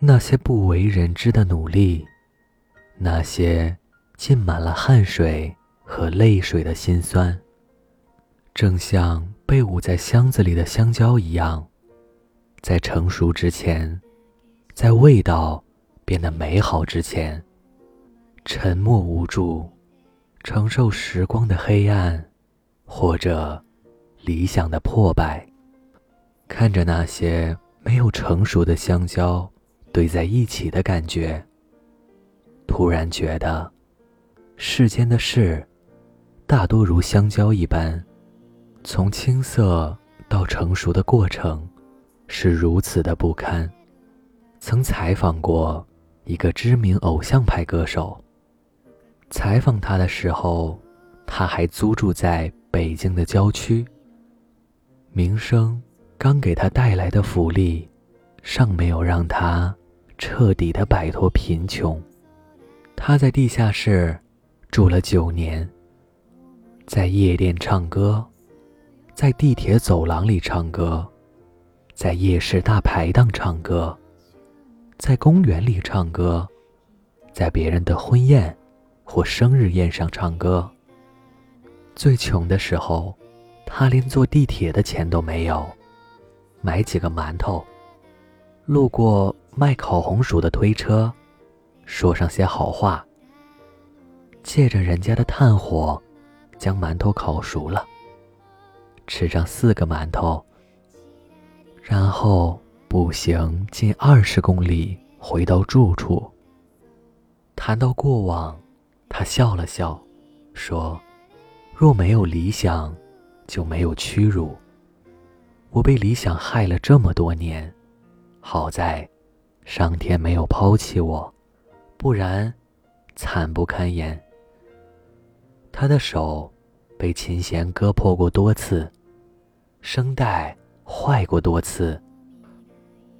那些不为人知的努力，那些浸满了汗水和泪水的辛酸，正像被捂在箱子里的香蕉一样，在成熟之前，在味道变得美好之前，沉默无助，承受时光的黑暗，或者理想的破败。看着那些没有成熟的香蕉堆在一起的感觉，突然觉得世间的事大多如香蕉一般，从青涩到成熟的过程是如此的不堪。曾采访过一个知名偶像派歌手，采访他的时候，他还租住在北京的郊区，名声。刚给他带来的福利，尚没有让他彻底的摆脱贫穷。他在地下室住了九年，在夜店唱歌，在地铁走廊里唱歌，在夜市大排档唱歌，在公园里唱歌，在别人的婚宴或生日宴上唱歌。最穷的时候，他连坐地铁的钱都没有。买几个馒头，路过卖烤红薯的推车，说上些好话。借着人家的炭火，将馒头烤熟了，吃上四个馒头，然后步行近二十公里回到住处。谈到过往，他笑了笑，说：“若没有理想，就没有屈辱。”我被理想害了这么多年，好在上天没有抛弃我，不然惨不堪言。他的手被琴弦割破过多次，声带坏过多次，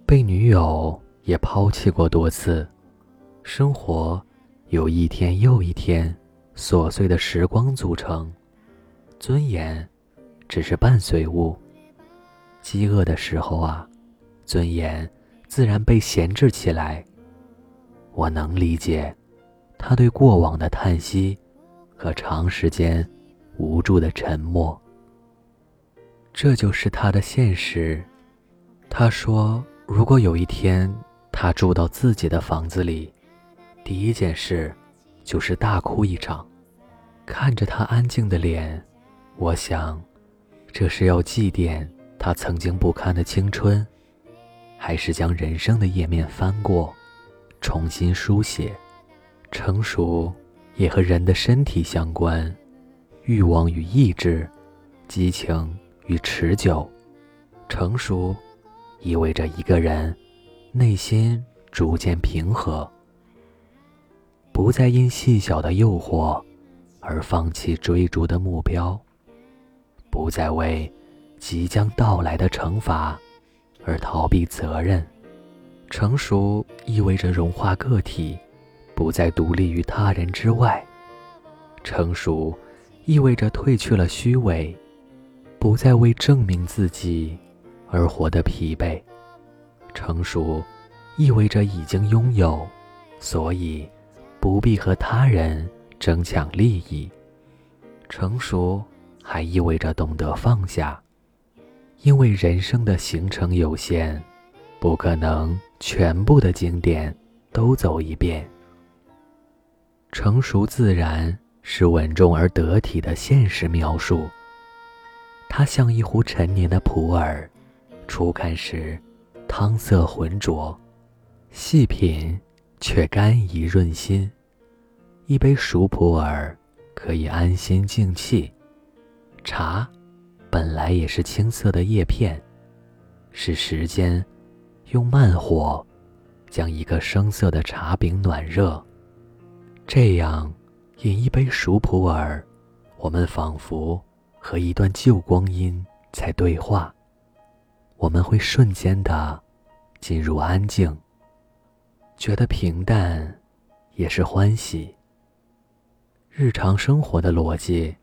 被女友也抛弃过多次，生活由一天又一天琐碎的时光组成，尊严只是伴随物。饥饿的时候啊，尊严自然被闲置起来。我能理解他对过往的叹息和长时间无助的沉默。这就是他的现实。他说：“如果有一天他住到自己的房子里，第一件事就是大哭一场。看着他安静的脸，我想，这是要祭奠。”他曾经不堪的青春，还是将人生的页面翻过，重新书写。成熟也和人的身体相关，欲望与意志，激情与持久。成熟意味着一个人内心逐渐平和，不再因细小的诱惑而放弃追逐的目标，不再为。即将到来的惩罚，而逃避责任。成熟意味着融化个体，不再独立于他人之外。成熟意味着褪去了虚伪，不再为证明自己而活得疲惫。成熟意味着已经拥有，所以不必和他人争抢利益。成熟还意味着懂得放下。因为人生的行程有限，不可能全部的景点都走一遍。成熟自然是稳重而得体的现实描述。它像一壶陈年的普洱，初看时汤色浑浊，细品却甘怡润心。一杯熟普洱可以安心静气，茶。本来也是青色的叶片，是时间用慢火将一个生涩的茶饼暖热。这样饮一杯熟普洱，我们仿佛和一段旧光阴在对话。我们会瞬间的进入安静，觉得平淡也是欢喜。日常生活的逻辑，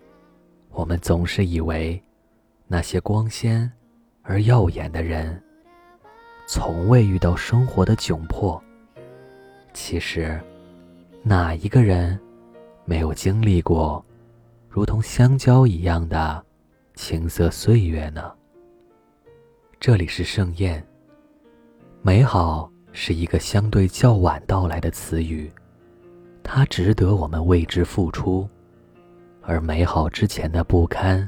我们总是以为。那些光鲜而耀眼的人，从未遇到生活的窘迫。其实，哪一个人没有经历过如同香蕉一样的青涩岁月呢？这里是盛宴。美好是一个相对较晚到来的词语，它值得我们为之付出，而美好之前的不堪，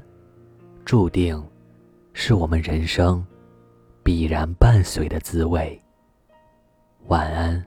注定是我们人生必然伴随的滋味。晚安。